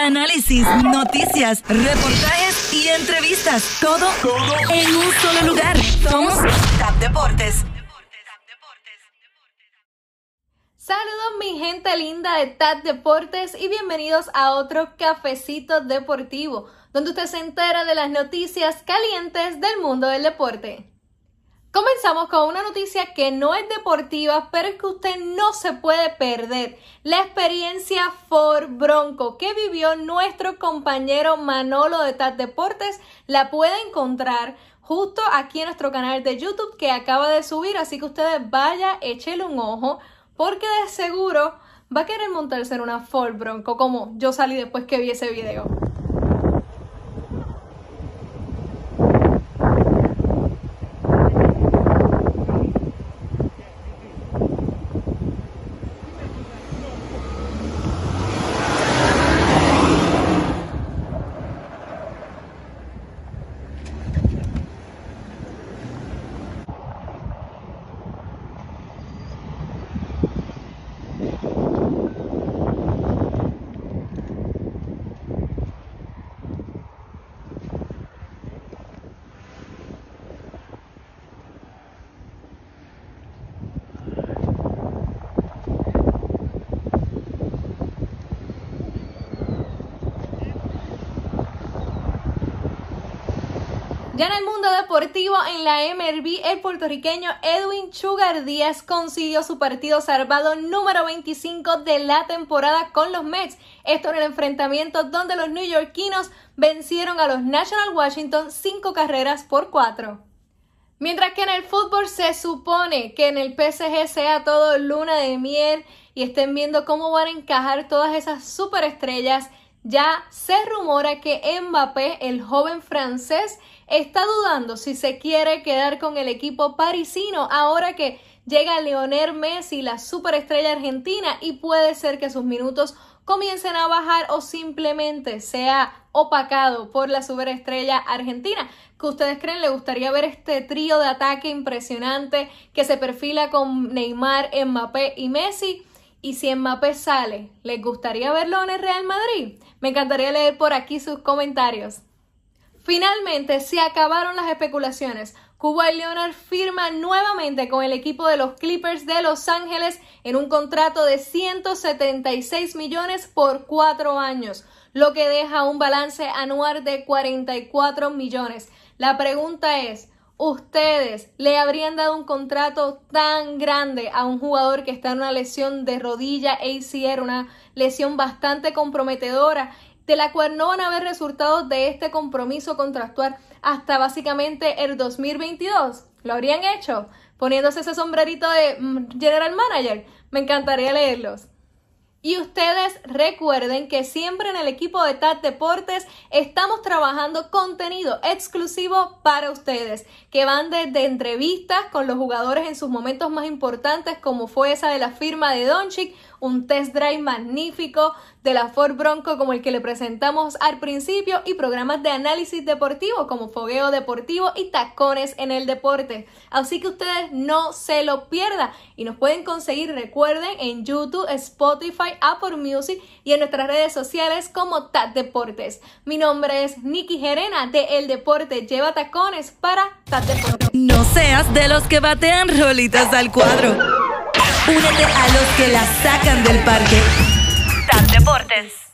análisis, noticias, reportajes y entrevistas. Todo, en un solo lugar. Somos TAP Deportes. Saludos mi gente linda de TAP Deportes y bienvenidos a otro cafecito deportivo, donde usted se entera de las noticias calientes del mundo del deporte. Comenzamos con una noticia que no es deportiva, pero es que usted no se puede perder. La experiencia Ford Bronco que vivió nuestro compañero Manolo de TAT Deportes la puede encontrar justo aquí en nuestro canal de YouTube que acaba de subir, así que ustedes vaya, échele un ojo, porque de seguro va a querer montarse en una Ford Bronco como yo salí después que vi ese video. Ya en el mundo deportivo, en la MLB, el puertorriqueño Edwin Chugar Díaz consiguió su partido salvado número 25 de la temporada con los Mets. Esto en el enfrentamiento donde los neoyorquinos vencieron a los National Washington cinco carreras por cuatro. Mientras que en el fútbol se supone que en el PSG sea todo luna de miel y estén viendo cómo van a encajar todas esas superestrellas ya se rumora que Mbappé, el joven francés, está dudando si se quiere quedar con el equipo parisino ahora que llega Lionel Messi, la superestrella argentina, y puede ser que sus minutos comiencen a bajar o simplemente sea opacado por la superestrella argentina. ¿Qué ustedes creen? ¿Le gustaría ver este trío de ataque impresionante que se perfila con Neymar, Mbappé y Messi? Y si Mbappé sale, ¿les gustaría verlo en el Real Madrid? Me encantaría leer por aquí sus comentarios. Finalmente, se acabaron las especulaciones. Cuba Leonard firma nuevamente con el equipo de los Clippers de Los Ángeles en un contrato de 176 millones por cuatro años, lo que deja un balance anual de 44 millones. La pregunta es, ustedes le habrían dado un contrato tan grande a un jugador que está en una lesión de rodilla ACR, una lesión bastante comprometedora, de la cual no van a haber resultados de este compromiso contractual hasta básicamente el 2022? ¿Lo habrían hecho? Poniéndose ese sombrerito de mm, General Manager. Me encantaría leerlos. Y ustedes recuerden que siempre en el equipo de TAT Deportes estamos trabajando contenido exclusivo para ustedes, que van desde entrevistas con los jugadores en sus momentos más importantes, como fue esa de la firma de Doncic, un test drive magnífico de la Ford Bronco como el que le presentamos al principio y programas de análisis deportivo como Fogueo Deportivo y Tacones en el Deporte. Así que ustedes no se lo pierdan y nos pueden conseguir, recuerden, en YouTube, Spotify, Apple Music y en nuestras redes sociales como TAT Deportes. Mi nombre es Nikki Gerena de El Deporte Lleva Tacones para TAT Deportes. No seas de los que batean rolitas al cuadro. Únete a los que la sacan del parque. TAP Deportes.